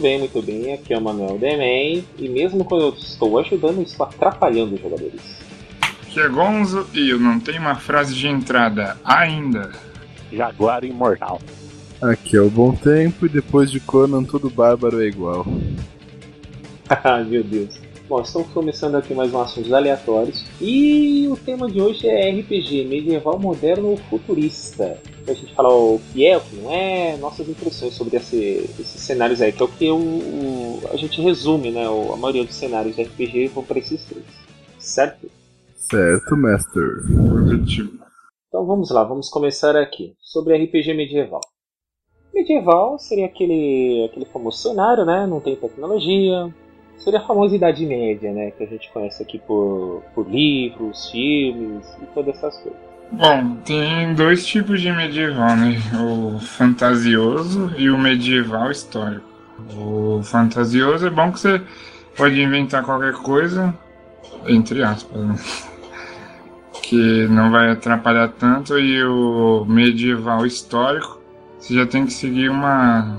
Muito bem, muito bem. Aqui é o Manuel Demen e mesmo quando eu estou ajudando, estou atrapalhando os jogadores. Aqui é Gonzo e eu não tenho uma frase de entrada ainda. Jaguar imortal. Aqui é o Bom Tempo e depois de Conan todo bárbaro é igual. Ah, Meu Deus. Bom, estamos começando aqui mais um assuntos aleatórios e o tema de hoje é RPG medieval moderno ou futurista. Pra gente falar o que é, o que não é, nossas impressões sobre esse- esses cenários aí, que é o que o, o- a gente resume, né? A maioria dos cenários de RPG vão para esses três. Certo? Certo, Master. Então vamos lá, vamos começar aqui sobre RPG medieval. Medieval seria aquele, aquele famoso cenário, né? Não tem tecnologia. Seria a famosa Idade Média, né? Que a gente conhece aqui por, por livros, filmes e todas essas coisas. Bom, tem dois tipos de medieval, né? O fantasioso e o medieval histórico. O fantasioso é bom que você pode inventar qualquer coisa, entre aspas, né? que não vai atrapalhar tanto, e o medieval histórico, você já tem que seguir uma,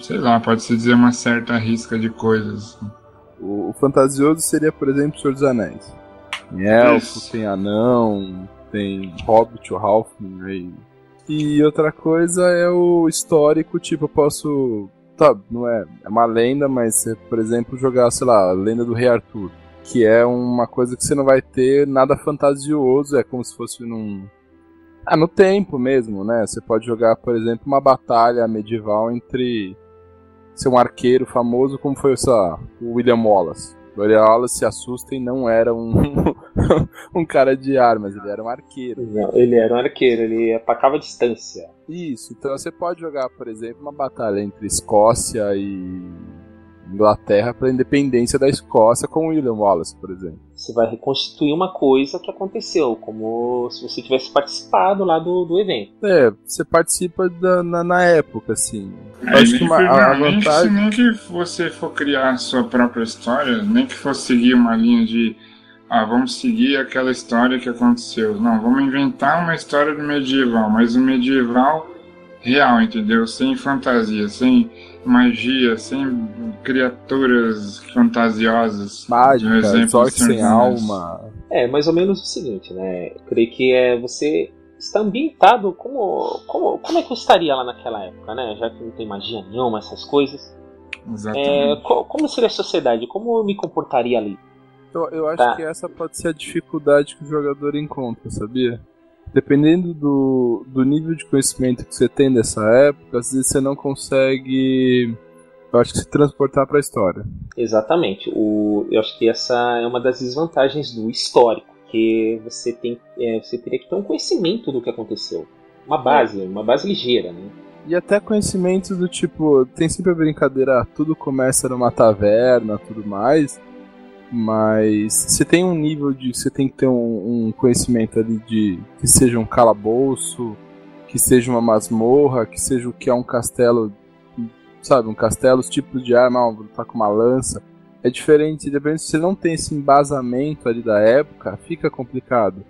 sei lá, pode-se dizer uma certa risca de coisas. O, o fantasioso seria, por exemplo, Senhor dos Anéis. Tem elfo, tem anão, tem hobbit, o halfling aí. E outra coisa é o histórico, tipo, eu posso... Tá, não é, é uma lenda, mas por exemplo, jogar, sei lá, a lenda do Rei Arthur. Que é uma coisa que você não vai ter nada fantasioso, é como se fosse num... Ah, no tempo mesmo, né? Você pode jogar, por exemplo, uma batalha medieval entre ser um arqueiro famoso, como foi lá, o William Wallace. O William Wallace se assusta e não era um, um cara de armas, ele era um arqueiro. Não, ele era um arqueiro, ele atacava a distância. Isso, então você pode jogar, por exemplo, uma batalha entre Escócia e Inglaterra pela independência da Escócia com o William Wallace, por exemplo. Você vai reconstituir uma coisa que aconteceu, como se você tivesse participado lá do, do evento. É, você participa da- na, na época, assim. Eu Aí, acho que uma, a, a nem, se vantagem. nem que você for criar a sua própria história, nem que for seguir uma linha de ah, vamos seguir aquela história que aconteceu. Não, vamos inventar uma história do medieval, mas o medieval real, entendeu? Sem fantasia, sem magia, sem criaturas fantasiosas. Um Mágica, exemplo, sorte Senhor sem alma. É, mais ou menos o seguinte, né? Eu creio que é você está ambientado como, como como é que eu estaria lá naquela época, né? Já que não tem magia nenhuma, essas coisas. É, Exatamente. co- como seria a sociedade? Como eu me comportaria ali? Eu, eu acho Tá. que essa pode ser a dificuldade que o jogador encontra, sabia? Dependendo do, do nível de conhecimento que você tem dessa época, às vezes você não consegue, eu acho que se transportar para a história. Exatamente. O, eu acho que essa é uma das desvantagens do histórico, que você tem, é, você teria que ter um conhecimento do que aconteceu, uma base, uma base ligeira, né? E até conhecimentos do tipo, tem sempre a brincadeira, ah, tudo começa numa taverna, tudo mais, mas você tem um nível de, você tem que ter um, um conhecimento ali de que seja um calabouço, que seja uma masmorra, que seja o que é um castelo, sabe, um castelo, os tipos de arma, ah, lutar com uma lança. É diferente, dependendo se você não tem esse embasamento ali da época, fica complicado.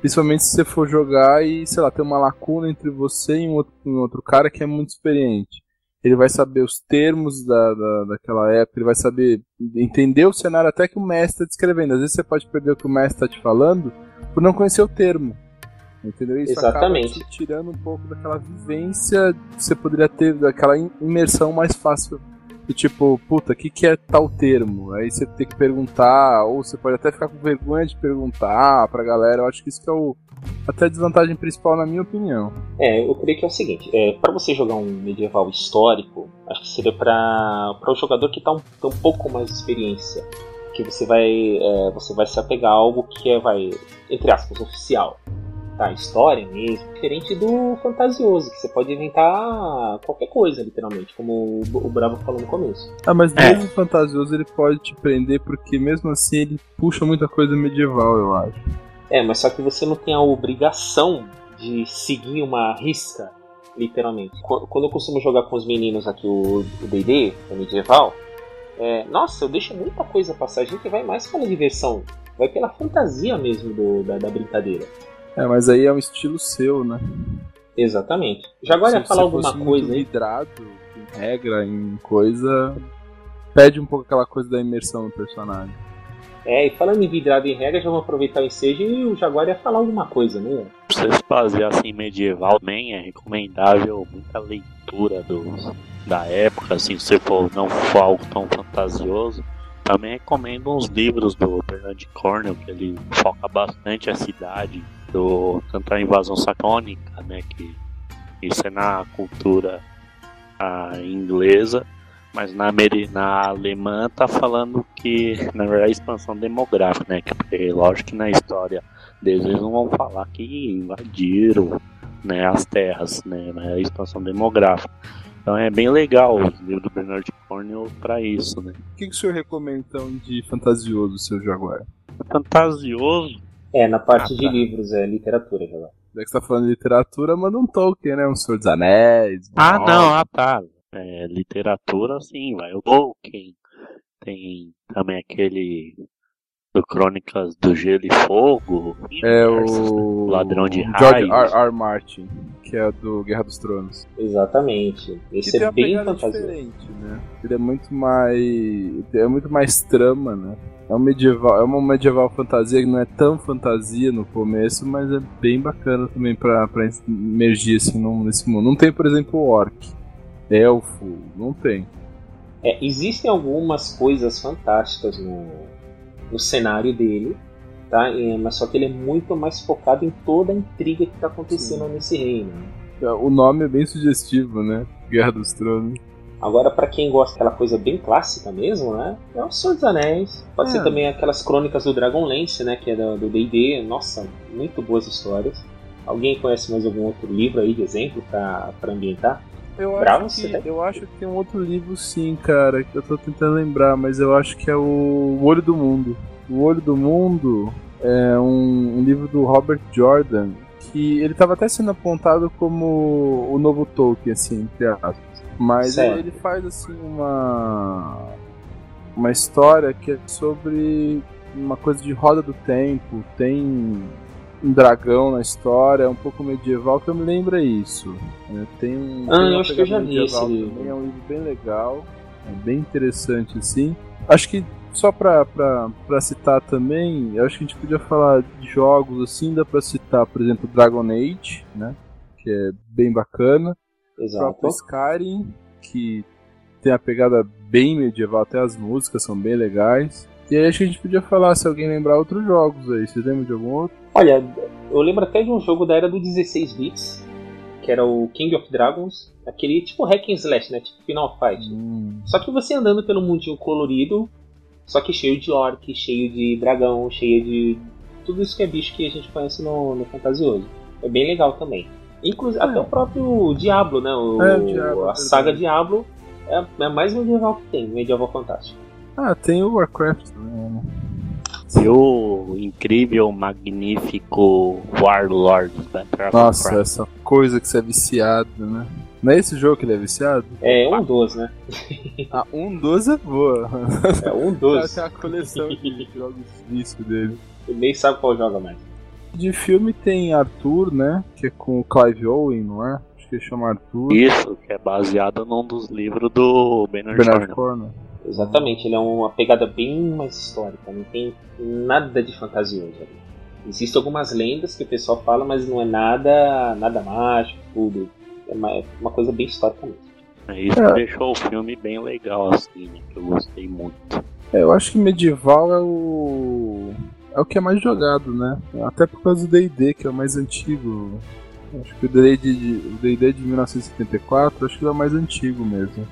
Principalmente se você for jogar e, sei lá, tem uma lacuna entre você e um outro, um outro cara que é muito experiente. Ele vai saber os termos da, da, daquela época, ele vai saber entender o cenário até que o mestre está descrevendo. Às vezes você pode perder o que o mestre está te falando por não conhecer o termo. Entendeu? Isso Exatamente. acaba te tirando um pouco daquela vivência que você poderia ter, daquela im- imersão mais fácil. Do tipo, puta, o que, que é tal termo? Aí você tem que perguntar, ou você pode até ficar com vergonha de perguntar pra galera. Eu acho que isso que é o, até a desvantagem principal, na minha opinião. É, eu creio que é o seguinte, é, para você jogar um medieval histórico, acho que seria para o jogador que tá um, tem um pouco mais de experiência, que você vai é, você vai se apegar a algo que é vai entre aspas oficial. Inventar história mesmo, diferente do fantasioso, que você pode inventar qualquer coisa, literalmente, como o Bravo falou no começo. Ah, mas É. mesmo o fantasioso ele pode te prender porque mesmo assim ele puxa muita coisa medieval, eu acho. É, mas só que você não tem a obrigação de seguir uma risca, literalmente. Qu- Quando eu costumo jogar com os meninos aqui o o D&D, o medieval, é, nossa, eu deixo muita coisa passar. A gente vai mais pela diversão, vai pela fantasia mesmo do- da, da brincadeira. É, mas aí é um estilo seu, né? Exatamente. Já agora ia Se falar alguma coisa aí. vidrado em regra, em coisa, perde um pouco aquela coisa da imersão no personagem. É, e falando em vidrado em regra, já vamos aproveitar o ensejo e o Jaguar ia falar alguma coisa, né? Pra vocês fazer assim medieval também é recomendável muita leitura dos, da época, assim, se for não for algo tão fantasioso. Também recomendo uns livros do Bernard Cornwell, que ele foca bastante a cidade, do, tanto a invasão sacônica, né, que isso é na cultura ah, inglesa, mas na, na alemã tá falando que, na verdade, a expansão demográfica, né, que, porque lógico que na história deles eles não vão falar que invadiram né, as terras, né, a expansão demográfica. Então é bem legal o livro do Bernard Cornwell para isso, né. O que, que o senhor recomenda então de fantasioso, seu Jaguar? Fantasioso, É, na parte Ah, de tá. livros, é literatura, Jaguar. Já que você tá falando de literatura, manda um Tolkien, né? Um Senhor dos Anéis. um Ah, não, ah tá. É, literatura, sim, vai. O Tolkien. Tem também aquele do Crônicas do Gelo e Fogo. É o. Ladrão de George Raios. R. R. Martin, que é do Guerra dos Tronos. Exatamente. Esse é bem diferente, né? Ele é muito mais. É muito mais trama, né? É um medieval, é uma medieval fantasia que não é tão fantasia no começo, mas é bem bacana também pra, pra emergir assim, num- nesse mundo. Não tem, por exemplo, orc, elfo, não tem. É, existem algumas coisas fantásticas no, no cenário dele, tá? É, mas só que ele é muito mais focado em toda a intriga que está acontecendo nesse reino. né? O nome é bem sugestivo, né? Guerra dos Tronos. Agora, para quem gosta daquela coisa bem clássica mesmo, né? É o Senhor dos Anéis. Pode É. ser também aquelas crônicas do Dragonlance, né? Que é do D&D. Nossa, muito boas histórias. Alguém conhece mais algum outro livro aí de exemplo para ambientar? Eu Bravo, acho, que, tem? eu acho que tem um outro livro sim, cara, que eu tô tentando lembrar, mas eu acho que é o Olho do Mundo. O Olho do Mundo é um, um livro do Robert Jordan, que ele tava até sendo apontado como o novo Tolkien, assim, entre aspas. Mas Certo. ele faz assim uma uma história que é sobre uma coisa de roda do tempo, tem um dragão na história, é um pouco medieval, que eu me lembro é isso. né? Tem um. Ah, tem eu acho que eu já vi esse medieval livro. também, É um livro bem legal, é bem interessante assim. Acho que só pra, pra, pra citar também, acho que a gente podia falar de jogos assim, dá pra citar, por exemplo, Dragon Age, né? Que é bem bacana. O Exato. próprio Skyrim, que tem a pegada bem medieval, até as músicas são bem legais. E aí acho que a gente podia falar, se alguém lembrar outros jogos aí. Vocês lembram de algum outro? Olha, eu lembro até de um jogo da era do 16 bits, que era o King of Dragons, aquele tipo hack and slash, né? Tipo Final Fight. Só que você andando pelo mundinho colorido, só que cheio de orc, cheio de dragão, cheio de tudo isso que é bicho que a gente conhece no, no Fantasioso. É bem legal também. Inclusive, É. até o próprio Diablo, né? O, É, o Diablo, a é saga. Diablo é é mais medieval que tem, medieval fantástico. Ah, tem o Warcraft também, né? E o incrível, magnífico Warlord da Nossa, Warcraft. essa coisa que você é viciado, né? Não é esse jogo que ele é viciado? É um dos, né? Ah, um dos é boa. É um Cara, dos. tem uma coleção de jogos vício dele. Ele nem sabe qual joga mais. De filme tem Arthur, né? Que é com o Clive Owen, não é? Acho que ele chama Arthur. Isso, que é baseado num dos livros do Bernard Bernard Cornwell. Exatamente, ele é uma pegada bem mais histórica, não tem nada de fantasioso ali. Existem algumas lendas que o pessoal fala, mas não é nada, nada mágico, tudo. É uma, é uma coisa bem histórica mesmo. É isso É. que deixou o filme bem legal, assim, né? Que eu gostei muito. É, eu acho que medieval é o. É o que é mais jogado, né? Até por causa do DD, que é o mais antigo. Acho que o DD de, o D&D de 1974, acho que ele é o mais antigo mesmo.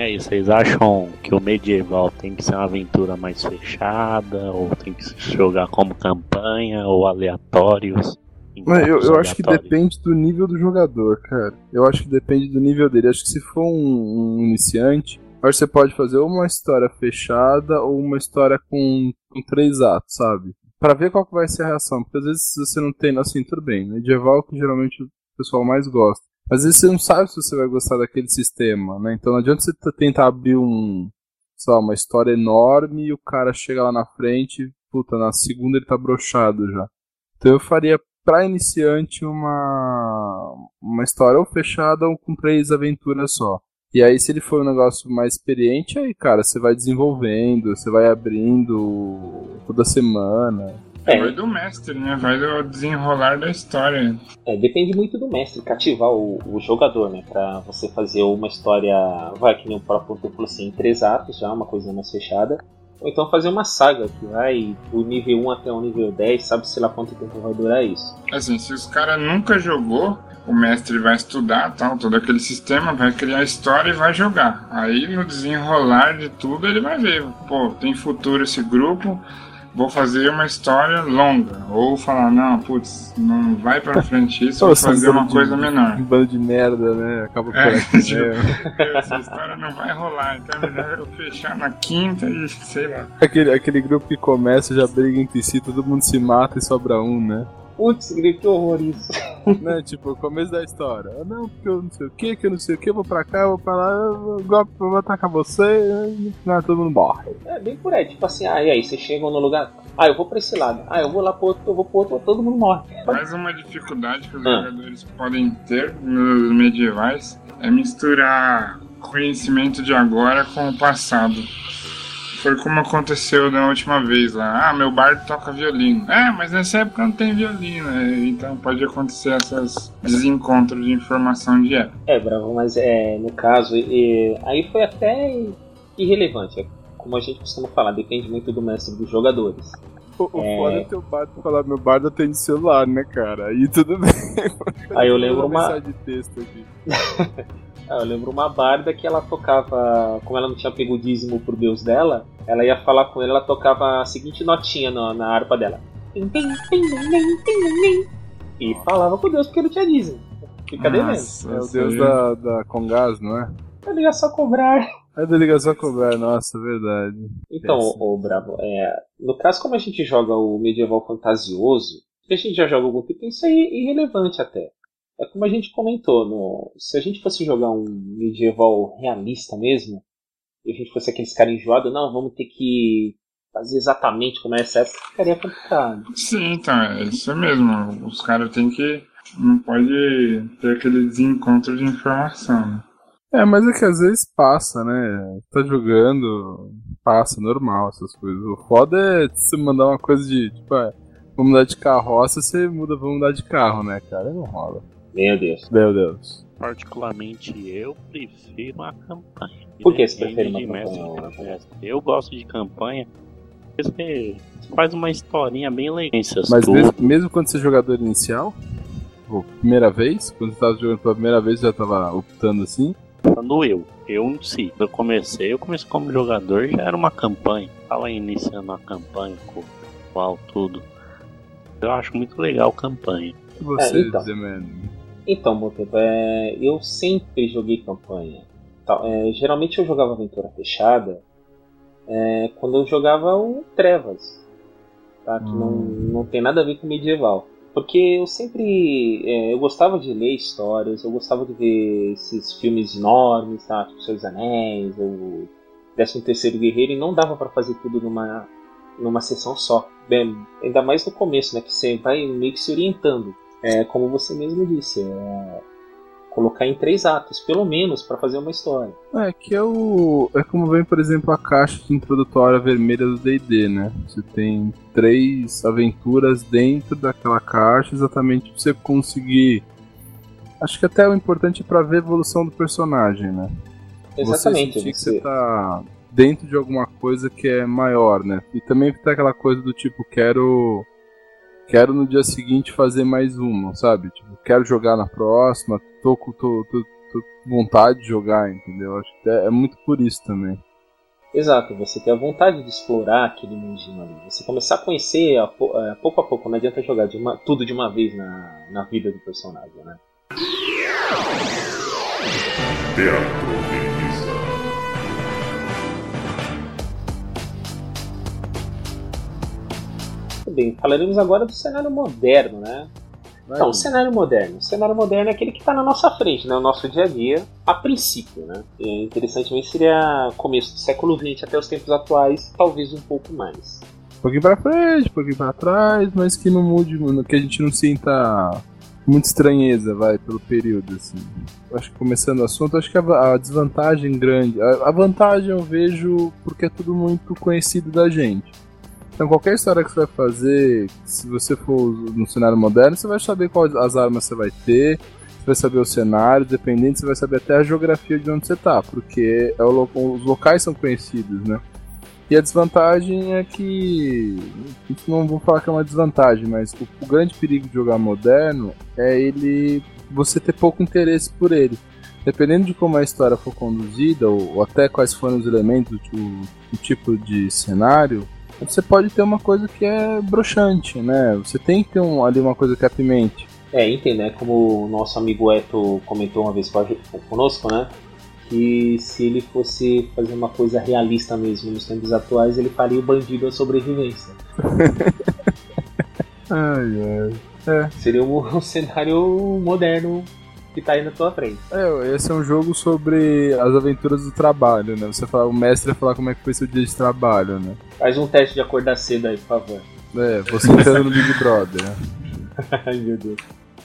É isso, vocês acham que o medieval tem que ser uma aventura mais fechada, ou tem que se jogar como campanha, ou aleatórios? Mas eu, eu acho que depende do nível do jogador, cara. Eu acho que depende do nível dele. Acho que se for um, um iniciante, acho que você pode fazer ou uma história fechada ou uma história com, com três atos, sabe? Pra ver qual que vai ser a reação. Porque às vezes você não tem, assim, tudo bem. Medieval é o que geralmente o pessoal mais gosta. Às vezes você não sabe se você vai gostar daquele sistema, né? Então não adianta você tentar abrir um, sei lá, uma história enorme e o cara chega lá na frente, puta, na segunda ele tá brochado já. Então eu faria pra iniciante uma uma história ou fechada ou com três aventuras só. E aí se ele for um negócio mais experiente, aí cara, você vai desenvolvendo, você vai abrindo toda semana. É, Vai do mestre, né? Vai do desenrolar da história. É, depende muito do mestre, cativar o, o jogador, né? Pra você fazer uma história, vai que nem o próprio falou assim, em três atos já, uma coisa mais fechada. Ou então fazer uma saga que vai do nível 1 até o nível 10, sabe-se lá quanto tempo vai durar isso. Assim, se os caras nunca jogou, o mestre vai estudar tal, todo aquele sistema, vai criar a história e vai jogar. Aí no desenrolar de tudo ele vai ver, pô, tem futuro esse grupo, vou fazer uma história longa. Ou falar, não, putz, não vai pra frente isso, vou fazer um uma bando coisa de- menor. Um bando de merda, né? Acaba por É, tipo? Essa história não vai rolar, então é melhor eu fechar na quinta e sei lá. Aquele, aquele grupo que começa, já briga entre si, todo mundo se mata e sobra um, né? Putz, que horror isso. né? Tipo, o começo da história. Ah, Não, porque eu não sei o que, que eu não sei o que, eu vou pra cá, eu vou pra lá, eu vou, eu vou atacar você, no final todo mundo morre. É bem por aí, tipo assim, ah, e aí, vocês chegam no lugar, ah, eu vou pra esse lado, ah, eu vou lá pro outro, eu vou pro outro, todo mundo morre. Mais uma dificuldade que os Ah. jogadores podem ter nos medievais é misturar conhecimento de agora com o passado. Foi como aconteceu da última vez lá. Ah, meu bardo toca violino. É, mas nessa época não tem violino. é, Então pode acontecer esses desencontros de informação de época. É, Bravo, mas é, no caso, e- aí foi até irrelevante. É Como a gente costuma falar, depende muito do mestre dos jogadores. O, o É. foda é teu bardo falar, meu bardo atende celular, né, cara? Aí tudo bem. Aí eu lembro uma- mensagem de texto aqui. Ah, eu lembro uma barda que ela tocava, como ela não tinha pego o dízimo pro deus dela, ela ia falar com ele, ela tocava a seguinte notinha na, na harpa dela. Tim, tim, tim, tim, tim, tim. E falava com o deus porque não tinha dízimo. Fica devendo. É o deus da, da Congás, não é? Ia só cobrar. É a delegação cobrar, nossa, verdade. Então, ô, Bravo, é, no caso, como a gente joga o medieval fantasioso, que a gente já joga algum tempo, isso é irrelevante até. É como a gente comentou, no, se a gente fosse jogar um medieval realista mesmo, e a gente fosse aqueles caras enjoados, não, vamos ter que fazer exatamente como é essa época, ficaria complicado. Sim, então, é isso mesmo. Os caras têm que. Não pode ter aquele desencontro de informação. né? É, mas é que às vezes passa, né? Tá jogando, passa, normal essas coisas. O foda é você mandar uma coisa de, tipo, é, vamos mudar de carroça, você muda, vamos mudar de carro, né, cara? Não rola. Meu Deus. Meu Deus. Particularmente eu prefiro a campanha. Por que você prefere uma campanha? Eu gosto de campanha. porque Você faz uma historinha bem legal. Mas mesmo, mesmo quando você é jogador inicial, tipo, primeira vez, quando você tava jogando pela primeira vez, já tava optando assim. Quando eu, eu em si, eu comecei, eu comecei como jogador já era uma campanha. Tava iniciando uma campanha com qual tudo. Eu acho muito legal campanha. E você, É, então. Então, é, eu sempre joguei campanha. Tá, é, geralmente eu jogava aventura fechada é, quando eu jogava o Trevas, tá? que não, não tem nada a ver com medieval. Porque eu sempre é, eu gostava de ler histórias, eu gostava de ver esses filmes enormes, tá? tipo Seus Anéis, ou 13 Terceiro Guerreiro, e não dava para fazer tudo numa, numa sessão só. Bem, ainda mais no começo, né? Que você vai meio que se orientando. É, como você mesmo disse, é, colocar em três atos, pelo menos, para fazer uma história. É, que é o. É como vem, por exemplo, a caixa de introdutória vermelha do DD, né? Você tem três aventuras dentro daquela caixa, exatamente pra você conseguir. Acho que até o importante é pra ver a evolução do personagem, né? Exatamente. Você sentir que você- tá dentro de alguma coisa que é maior, né? E também tem aquela coisa do tipo, quero. Quero no dia seguinte fazer mais uma, sabe? Tipo, quero jogar na próxima, tô com tô, tô, tô vontade de jogar, entendeu? Acho que é, é muito por isso também. Exato, você ter a vontade de explorar aquele mundinho ali. Você começar a conhecer a, a, pouco a pouco, não adianta jogar de uma, tudo de uma vez na, na vida do personagem, né? Teatro falaremos agora do cenário moderno, né? Então, o cenário moderno. O cenário moderno é aquele que está na nossa frente, né? O nosso dia a dia, a princípio, né? E, interessantemente seria começo do século XX até os tempos atuais, talvez um pouco mais. Um pouquinho pra frente, um pouquinho pra trás, mas que não mude, que a gente não sinta muita estranheza, vai, pelo período, assim. Acho que começando o assunto, acho que a, a desvantagem grande. A, a, vantagem eu vejo porque é tudo muito conhecido da gente. Então qualquer história que você vai fazer, se você for no cenário moderno, você vai saber quais as armas você vai ter, você vai saber o cenário, dependendo, você vai saber até a geografia de onde você tá, porque é o, os locais são conhecidos, né? E a desvantagem é que. Não vou falar que é uma desvantagem, mas o, o, grande perigo de jogar moderno é ele. você ter pouco interesse por ele. Dependendo de como a história for conduzida, ou, ou até quais foram os elementos, o, o tipo de cenário, você pode ter uma coisa que é broxante, né? Você tem que ter um, ali uma coisa que apimente. É, entende, né? Como o nosso amigo Eto comentou uma vez conosco, né? Que se ele fosse fazer uma coisa realista mesmo nos tempos atuais, ele faria o bandido a sobrevivência. ai, ai. É. Seria um, um cenário moderno que tá aí na tua frente. É, esse é um jogo sobre as aventuras do trabalho, né? Você fala, o mestre vai falar como é que foi seu dia de trabalho, né? Faz um teste de acordar cedo aí, por favor. É, você entrando no Big Brother. Né? Ai, meu Deus.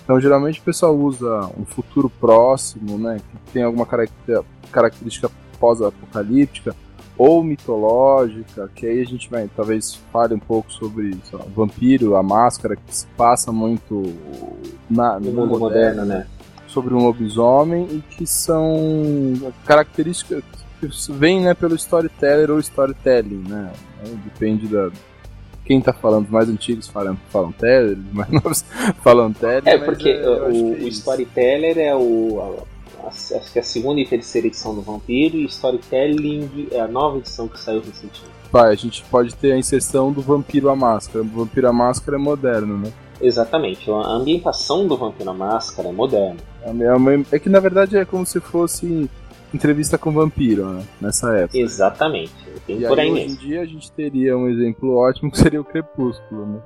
Então, geralmente o pessoal usa um futuro próximo, né? Que tem alguma característica pós-apocalíptica ou mitológica, que aí a gente vai talvez fale um pouco sobre lá, vampiro, a máscara que se passa muito na, no, no mundo moderno, moderno, né? Sobre um lobisomem e que são características que vêm né, pelo storyteller ou storytelling, né? Depende da, quem tá falando, os mais antigos falam, falam teller, os mais novos falam teller. É, porque é, o, é o storyteller é o. A, acho que é a segunda e terceira edição do Vampiro, e Storytelling é a nova edição que saiu recentemente. Vai, a gente pode ter a inserção do Vampiro à Máscara. O Vampiro à Máscara é moderno, né? Exatamente, a ambientação do Vampiro à Máscara é moderna. É, é que na verdade é como se fosse entrevista com vampiro, né? Nessa época. Exatamente. Tem e por aí, aí hoje em dia a gente teria um exemplo ótimo que seria o Crepúsculo, né?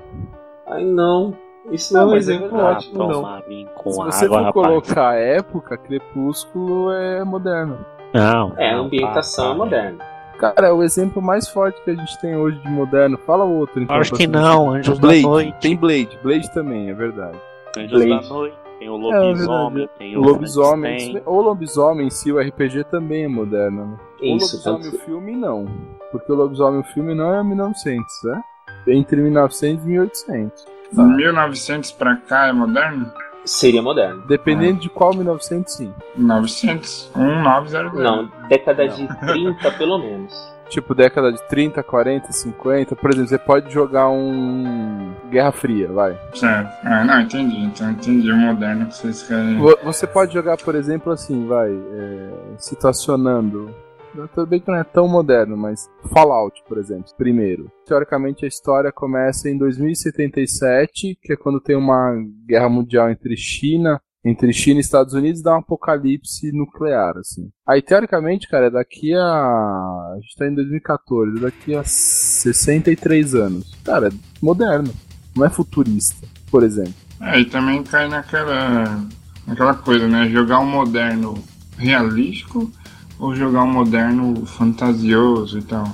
Ai não. Isso não, não é um exemplo é ótimo, não. Se você água, for rapaz. colocar a época, Crepúsculo é moderno. Não. É, a ambientação é moderna. Cara, é o exemplo mais forte que a gente tem hoje de moderno. Fala o outro, então. Acho que não, Anjos Blade. da Noite. Tem Blade, Blade também, é verdade. Anjos Blade. da Noite. Tem o lobisomem, é, tem o lobisomem. O lobisomem em si, o RPG também é moderno, né? Isso, o lobisomem, o filme não. Porque o lobisomem, o filme não é 1900, né? Entre 1900 e 1800. Tá. 1900 pra cá é moderno? Seria moderno. Dependendo é. de qual 1900, sim. 900? 1900. Não, década de 30 pelo menos. Tipo, década de 30, 40, 50. Por exemplo, você pode jogar um Guerra Fria, vai. Certo. Ah, não, entendi. Então entendi o moderno que vocês querem. Você pode jogar, por exemplo, assim, vai, é, situacionando tudo bem que não é tão moderno, mas Fallout, por exemplo, primeiro. Teoricamente a história começa em 2077, que é quando tem uma guerra mundial entre China, entre China e Estados Unidos, dá um apocalipse nuclear, assim. Aí teoricamente, cara, é daqui a a gente tá em 2014, é daqui a 63 anos. Cara, é moderno, não é futurista, por exemplo. É, também cai naquela naquela coisa, né? Jogar um moderno realístico ou jogar um moderno fantasioso e tal?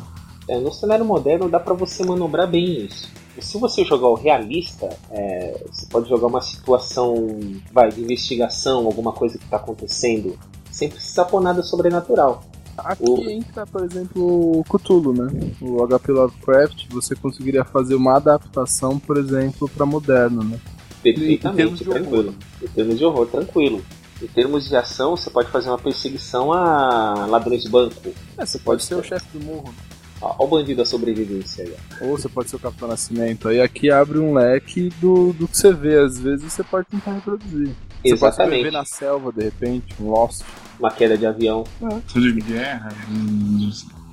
É, no cenário moderno dá para você manobrar bem isso. Se você jogar o realista, é, você pode jogar uma situação vai, de investigação, alguma coisa que está acontecendo, sem precisar pôr nada sobrenatural. Aqui o... entra, por exemplo, o Cthulhu, né? O HP Lovecraft, você conseguiria fazer uma adaptação, por exemplo, para moderno, né? Perfeitamente, em tranquilo. Em termos de horror, tranquilo. Em termos de ação, você pode fazer uma perseguição a ladrões de banco. É, você pode ser o chefe do morro. Olha o bandido da sobrevivência aí. Ou você pode ser o Capitão Nascimento. Aí aqui abre um leque do, do que você vê. Às vezes você pode tentar reproduzir. Você Exatamente. pode na selva, de repente, um Lost. Uma queda de avião. É. Tudo de guerra.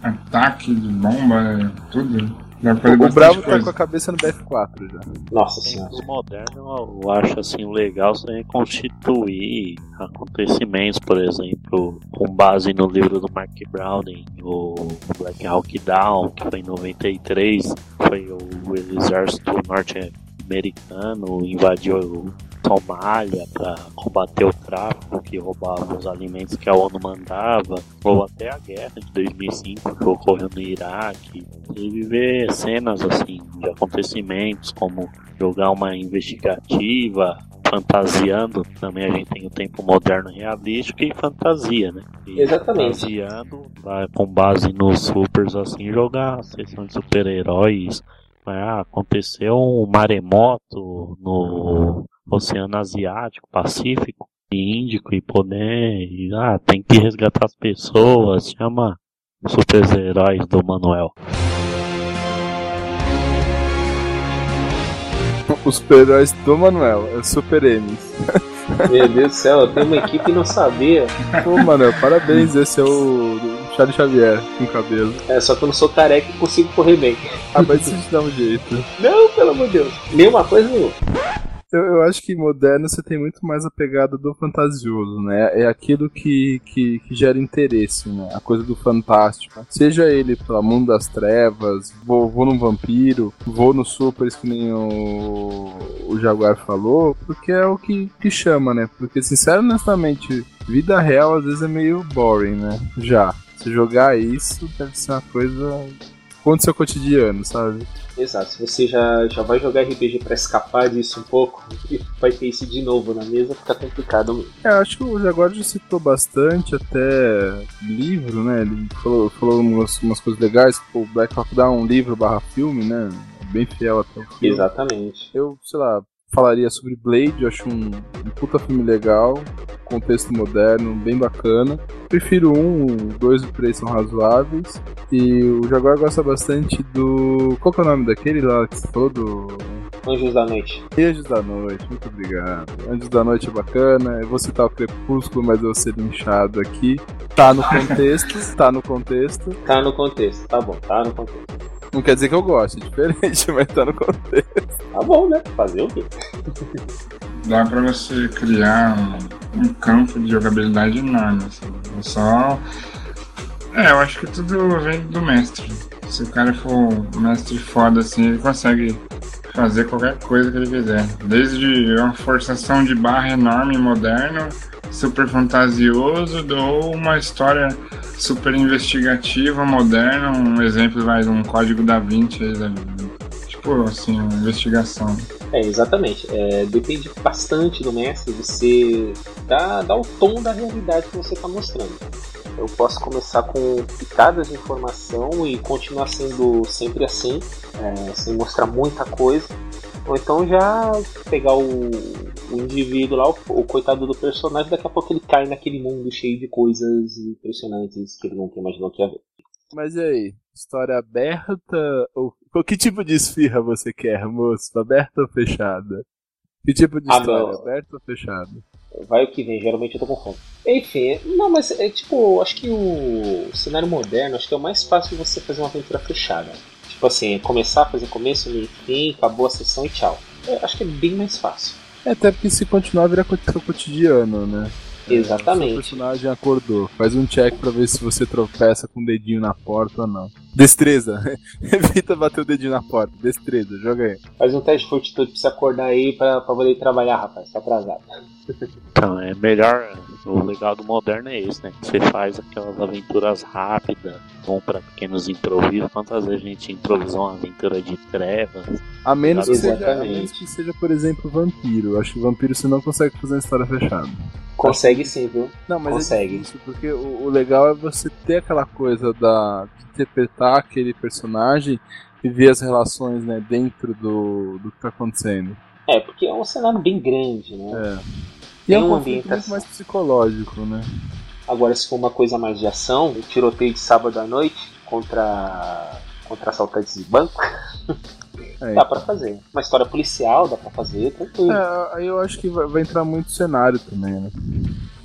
ataque de bomba, tudo. O Bravo tá com a cabeça no BF4 já. Nossa senhora. tempos modernos, eu acho assim legal você reconstituir acontecimentos, por exemplo, com base no livro do Mark Browning, o Black Hawk Down, que foi em 93, foi o, o exército norte-americano invadiu Somália para combater o tráfico que roubava os alimentos que a ONU mandava, ou até a guerra de 2005 que ocorreu no Iraque. E viver cenas assim de acontecimentos como jogar uma investigativa, fantasiando, também a gente tem o tempo moderno realístico e fantasia, né? E Exatamente. Fantasiando, vai, com base nos supers assim, jogar a sessão de super-heróis. Ah, aconteceu um maremoto no Oceano Asiático, Pacífico Índico e poder. e, ah, tem que resgatar as pessoas, chama os super-heróis do Manuel. Os super-heróis do Manuel, é Super M's. Meu Deus do céu, eu tenho uma equipe e não sabia. Pô, Manuel, parabéns, esse é o Charlie Xavier com cabelo. É, só que eu não sou careca e consigo correr bem. Ah, mas isso te dá um jeito. Não, pelo amor de Deus. Nenhuma coisa nenhuma. Eu, eu acho que moderno você tem muito mais a pegada do fantasioso, né? É aquilo que, que, que gera interesse, né? A coisa do fantástico. Seja ele pelo mundo das trevas, vou, vou num vampiro, vou no supers que nem o, o Jaguar falou, porque é o que, que chama, né? Porque, sincero, honestamente, vida real às vezes é meio boring, né? Já. Se jogar isso, deve ser uma coisa contra seu cotidiano, sabe? Exato, se você já, já vai jogar RPG pra escapar disso um pouco, e vai ter isso de novo na mesa, fica complicado mesmo. É, acho que o Jaguar já citou bastante, até livro, né? Ele falou, falou umas, umas coisas legais, tipo, o Black Hawk dá um livro barra filme, né? Bem fiel até o filme. Exatamente. Eu, sei lá, falaria sobre Blade, eu acho um, um puta filme legal, contexto moderno, bem bacana. Prefiro um, dois e três são razoáveis. E o Jaguar gosta bastante do. Qual que é o nome daquele lá que você falou? Do. Anjos da Noite. Anjos da Noite, muito obrigado. Anjos da Noite é bacana. Eu vou citar o Crepúsculo, mas eu vou ser linchado aqui. Tá no contexto, tá no contexto. Tá no contexto, tá bom, tá no contexto. Não quer dizer que eu goste, é diferente, mas tá no contexto. Tá bom, né? Fazer o quê? Dá pra você criar um, um campo de jogabilidade enorme. Assim. É só. É, eu acho que tudo vem do mestre. Se o cara for um mestre foda assim, ele consegue fazer qualquer coisa que ele quiser. Desde uma forçação de barra enorme, moderno, super fantasioso, ou uma história super investigativa, moderna. Um exemplo vai de um código da Vinci aí, da- tipo assim, uma investigação. É, exatamente. É, depende bastante do mestre, você dá o tom da realidade que você está mostrando. Eu posso começar com picadas de informação e continuar sendo sempre assim, é, sem mostrar muita coisa. Ou então já pegar o, o indivíduo lá, o, o coitado do personagem, daqui a pouco ele cai naquele mundo cheio de coisas impressionantes que ele nunca imaginou que ia ver. Mas e aí? História aberta ou. Que tipo de esfirra você quer, moço? Aberta ou fechada? Que tipo de Ah, história? não. Aberta ou fechada? Vai o que vem, geralmente eu tô com fome. Enfim, não, mas é tipo, acho que o cenário moderno, acho que é o mais fácil de você fazer uma aventura fechada. Tipo assim, começar, fazer começo, meio e fim, acabou a sessão e tchau. Eu acho que é bem mais fácil. É, até porque se continuar vira seu cotidiano, né? Seu Exatamente. personagem acordou. Faz um check pra ver se você tropeça com o dedinho na porta ou não. Destreza. Evita bater o dedinho na porta. Destreza, joga aí. Faz um teste de fortitude pra você acordar aí pra, pra poder trabalhar, rapaz. Tá atrasado. Então, é melhor. O legal do moderno é esse, né? Você faz aquelas aventuras rápidas, bom pra pequenos improvisos. Quantas vezes a gente improvisou uma aventura de trevas? A menos, que seja, a menos que seja, por exemplo, vampiro. Acho que vampiro você não consegue fazer uma história fechada. Consegue sim, viu? Não, mas Consegue. é difícil, porque o, o legal é você ter aquela coisa da de interpretar aquele personagem e ver as relações, né, dentro do, do que tá acontecendo. É, porque é um cenário bem grande, né? É. Tem é um conflito muito ambientação. mais psicológico, né? Agora, se for uma coisa mais de ação, o tiroteio de sábado à noite contra, contra assaltantes de banco, É, dá pra fazer. Uma história policial, dá pra fazer, tranquilo. É, aí eu acho que vai, vai entrar muito cenário também, né?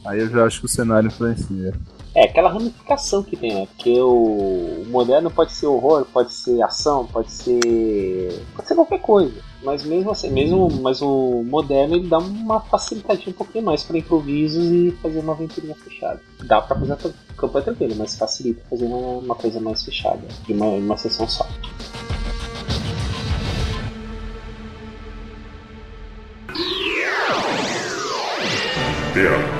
Aí eu já acho que o cenário influencia. É, aquela ramificação que tem, né? Porque o, o moderno pode ser horror, pode ser ação, pode ser. pode ser qualquer coisa. Mas mesmo assim, mesmo, mas o moderno ele dá uma facilidade um pouquinho mais para improvisos e fazer uma aventurinha fechada. Dá para fazer a campanha tranquila, mas facilita fazer uma, uma coisa mais fechada, de uma, uma sessão só. Teatro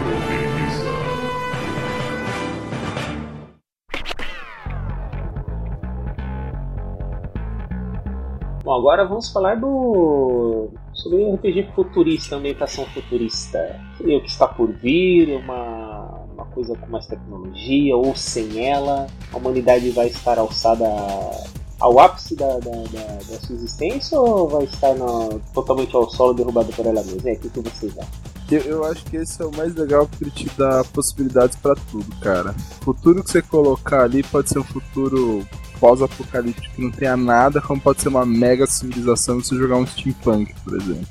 Bom, agora vamos falar do sobre RPG futurista, ambientação futurista. Seria o que está por vir, uma, uma coisa com mais tecnologia ou sem ela. A humanidade vai estar alçada ao ápice da, da, da, da sua existência ou vai estar na- totalmente ao solo derrubado por ela mesma? É, o que, que vocês acham? Eu, eu acho que esse é o mais legal porque ele te dá possibilidades pra tudo, cara. O futuro que você colocar ali pode ser um futuro pós-apocalíptico que não tenha nada, como pode ser uma mega civilização se você jogar um steampunk, por exemplo.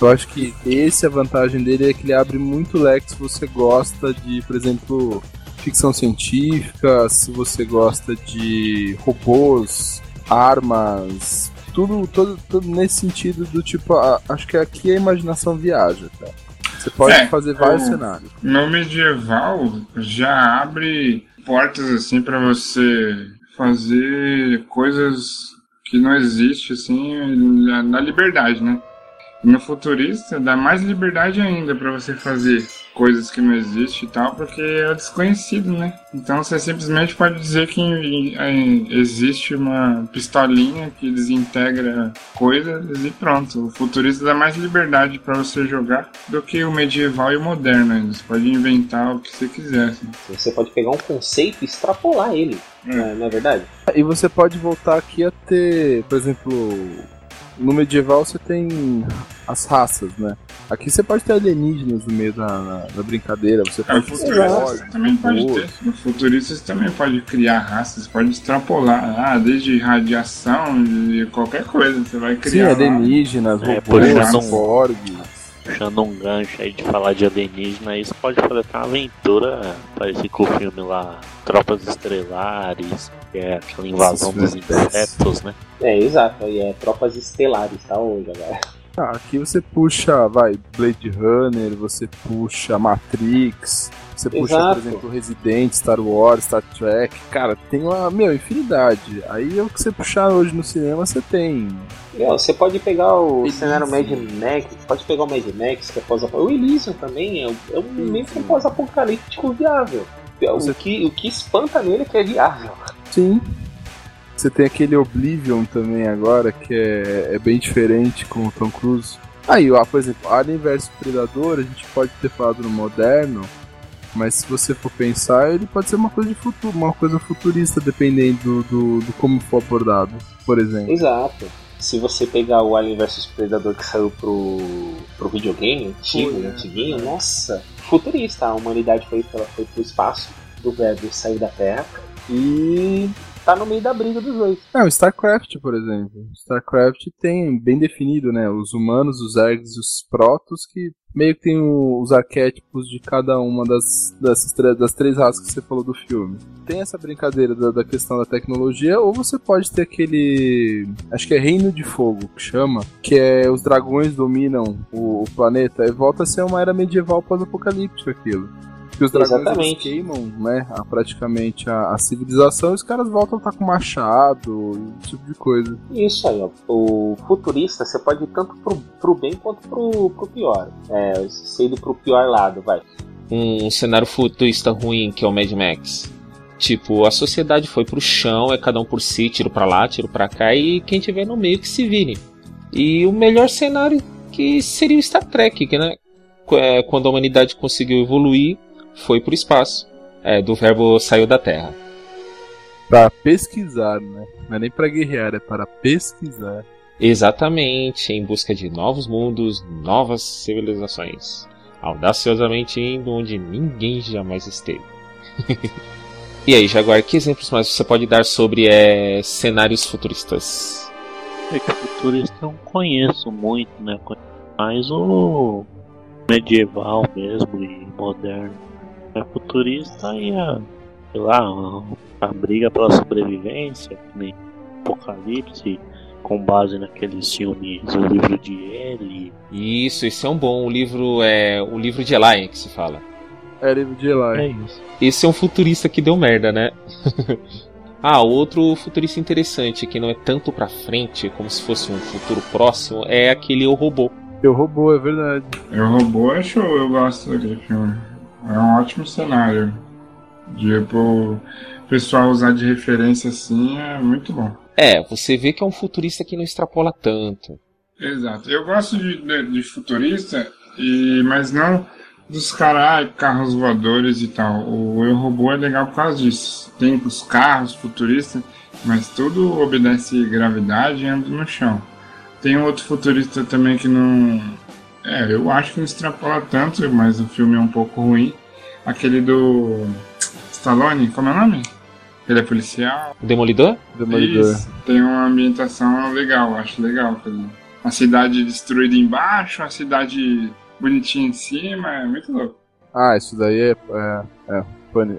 Eu acho que esse a vantagem dele é que ele abre muito leque se você gosta de, por exemplo, ficção científica, se você gosta de robôs, armas, tudo, todo, tudo nesse sentido do tipo, a- acho que aqui a imaginação viaja, cara. Você pode É, fazer vários cenários. No medieval já abre portas assim para você fazer coisas que não existem assim na liberdade, né? No futurista dá mais liberdade ainda para você fazer coisas que não existem e tal, porque é desconhecido, né? Então você simplesmente pode dizer que eh, existe uma pistolinha que desintegra coisas e pronto. O futurista dá mais liberdade para você jogar do que o medieval e o moderno. Você pode inventar o que você quiser. assim. Você pode pegar um conceito e extrapolar ele, É. não é verdade? E você pode voltar aqui a ter, por exemplo, no medieval você tem as raças, né? Aqui você pode ter alienígenas no meio da, na- da brincadeira, você É, o pode ter futurista orcs, você também pode ter. No futurista você também pode criar raças, pode extrapolar. Ah, desde radiação e qualquer coisa. Você vai Sim, criar. lá. alienígenas, É, por robôs, exemplo, porgs. Puxando um gancho aí de falar de alienígena, isso pode fazer até uma aventura parecido com o filme lá, Tropas Estelares, que é aquela invasão dos insetos, né? É, exato, aí é tropas estelares, tá hoje agora. Ah, aqui você puxa, vai, Blade Runner, você puxa Matrix, você puxa, Exato. por exemplo, Resident, Star Wars, Star Trek. Cara, tem uma, meu, infinidade. Aí é o que você puxar hoje no cinema, você tem. Meu, você pode pegar o Elysium. cenário Mad Max, pode pegar o Mad Max, que é pós O Elysium também é, um- é um meio que pós-apocalíptico viável. Você- O que, o que espanta nele é que é viável. Sim. Você tem aquele Oblivion também agora, que é, é bem diferente com o Tom Cruise. Aí, ó, por exemplo, Alien vs Predador, a gente pode ter falado no moderno, mas se você for pensar, ele pode ser uma coisa de futuro, uma coisa futurista, dependendo do, do, do como for abordado, por exemplo. Exato. Se você pegar o Alien vs Predador que saiu pro, pro videogame antigo, é. antiguinho, nossa, futurista. A humanidade foi, ela foi pro espaço, do verbo sair da Terra, e tá no meio da briga dos dois. É, o StarCraft, por exemplo. StarCraft tem bem definido, né? Os humanos, os ergs e os protos, que meio que tem o- os arquétipos de cada uma das, dessas, das três raças que você falou do filme. Tem essa brincadeira da, da questão da tecnologia, ou você pode ter aquele. Acho que é Reino de Fogo que chama, que é os dragões dominam o, o planeta, e volta a ser uma era medieval pós-apocalíptica aquilo. Que os dragões eles Exatamente. queimam, né, a- praticamente a, a civilização e os caras voltam a estar com machado, esse tipo de coisa. Isso aí, ó. O futurista você pode ir tanto pro, pro bem quanto pro, pro pior. É, você indo pro pior lado, vai. Um cenário futurista ruim que é o Mad Max. Tipo, a sociedade foi pro chão, é cada um por si, tiro pra lá, tiro pra cá, e quem tiver no meio que se vire. E o melhor cenário que seria o Star Trek, que né, é, quando a humanidade conseguiu evoluir, foi pro espaço. É, do verbo saiu da Terra. Pra pesquisar, né? Não é nem pra guerrear, é para pesquisar. Exatamente, em busca de novos mundos, novas civilizações. Audaciosamente indo onde ninguém jamais esteve. e aí, Jaguar, que exemplos mais você pode dar sobre é, cenários futuristas? É que futurista eu não conheço muito, né? Mais o medieval mesmo e moderno. É futurista e a, sei lá, a, a briga pela sobrevivência, que nem Apocalipse, com base naqueles filmes, o livro de Eli. Isso, esse é um bom. O livro é o livro de Eli que se fala. É livro de Eli. É isso. Esse é um futurista que deu merda, né? ah, outro futurista interessante que não é tanto pra frente, como se fosse um futuro próximo, é aquele O Robô. Eu robô, é verdade. Eu robô é show, eu gosto daquele filme. É um ótimo cenário. Tipo, o pessoal usar de referência assim é muito bom. É, você vê que é um futurista que não extrapola tanto. Exato. Eu gosto de, de, de futurista, e, mas não dos caras, carros voadores e tal. O Eu Robô é legal por causa disso. Tem os carros futuristas, mas tudo obedece gravidade e anda no chão. Tem um outro futurista também que não. É, eu acho que não extrapola tanto, mas o filme é um pouco ruim. Aquele do. Stallone, como é o nome? Ele é policial. O Demolidor? Demolidor. Isso, tem uma ambientação legal, acho legal. A cidade destruída embaixo, a cidade bonitinha em cima, é muito louco. Ah, isso daí é. É, é,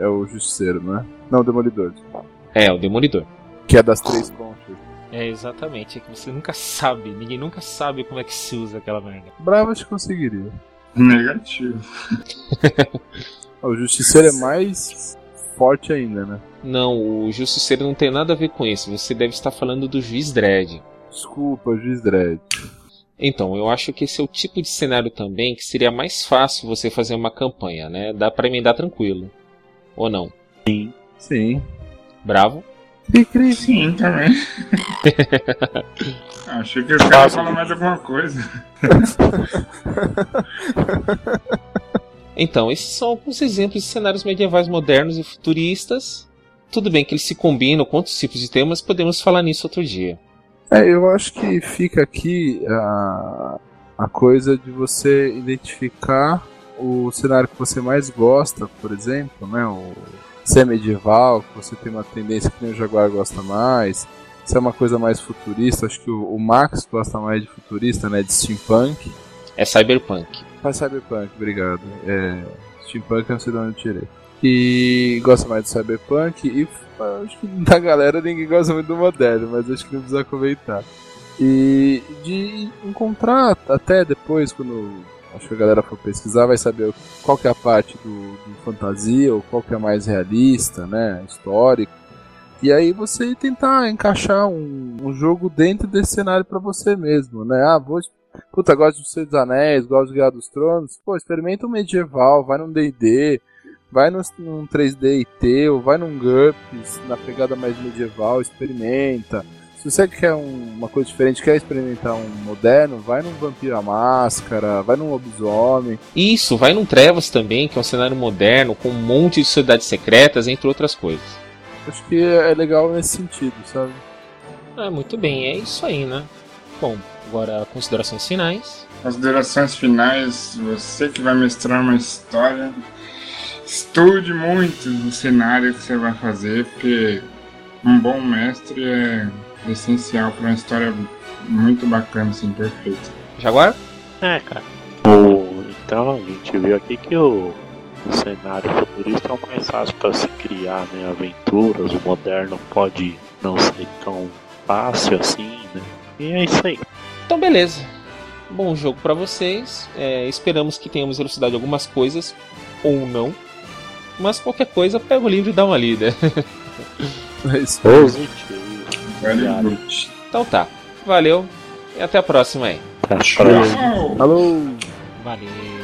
é o Justiceiro, não é? Não, o Demolidor. É, o Demolidor. Que é das três conchas. É, exatamente. É que você nunca sabe. Ninguém nunca sabe como é que se usa aquela merda. Bravo acho que conseguiria. Negativo. O Justiceiro é mais forte ainda, né? Não, o Justiceiro não tem nada a ver com isso. Você deve estar falando do Juiz Dredd. Desculpa, Juiz Dredd. Então, eu acho que esse é o tipo de cenário também que seria mais fácil você fazer uma campanha, né? Dá pra emendar tranquilo. Ou não? Sim. Sim. Bravo? Cri, cri. Sim, também. Achei que os caras falam mais alguma coisa. Então, esses são alguns exemplos de cenários medievais modernos e futuristas. Tudo bem que eles se combinam com outros tipos de temas, podemos falar nisso outro dia. É, eu acho que fica aqui a, a coisa de você identificar o cenário que você mais gosta, por exemplo, né? O, se é medieval, que você tem uma tendência que nem o Jaguar gosta mais. Se é uma coisa mais futurista, acho que o, o Max gosta mais de futurista, né? De steampunk. É cyberpunk. Faz Cyberpunk, obrigado. É, Steampunk eu não sei de onde eu tirei. E gosta mais de Cyberpunk e acho que da galera ninguém gosta muito do moderno, mas acho que não precisa comentar. E de encontrar até depois, quando acho que a galera for pesquisar, vai saber qual que é a parte do, do fantasia, ou qual que é mais realista, né? Histórico. E aí você tentar encaixar um, um jogo dentro desse cenário pra você mesmo, né? Ah, vou Puta, gosto de Senhor dos Anéis, gosto de Guerra dos Tronos. Pô, experimenta um medieval, vai num D&D, vai num, num 3D IT, ou vai num GURPS, na pegada mais medieval, experimenta. Se você quer um- uma coisa diferente, quer experimentar um moderno, vai num Vampiro à Máscara, vai num Lobisomem. Isso, vai num Trevas também, que é um cenário moderno, com um monte de sociedades secretas, entre outras coisas. Acho que é legal nesse sentido, sabe? Ah, muito bem. É isso aí, né? Bom, agora considerações finais. Considerações finais, você que vai mestrar uma história, estude muito no cenário que você vai fazer, porque um bom mestre é essencial para uma história muito bacana, assim, perfeita. Jaguar? É, cara. O, então a gente viu aqui que o, o cenário futurista é o mais fácil para se criar né, aventuras. O moderno pode não ser tão fácil assim, né? E é isso aí. Então, beleza. Bom jogo pra vocês. É, esperamos que tenhamos elucidado algumas coisas, ou não. Mas qualquer coisa, pega o livro e dá uma lida. É isso. Positivo. Good. Então tá. Valeu e até a próxima aí. Tchau! Alô! Valeu.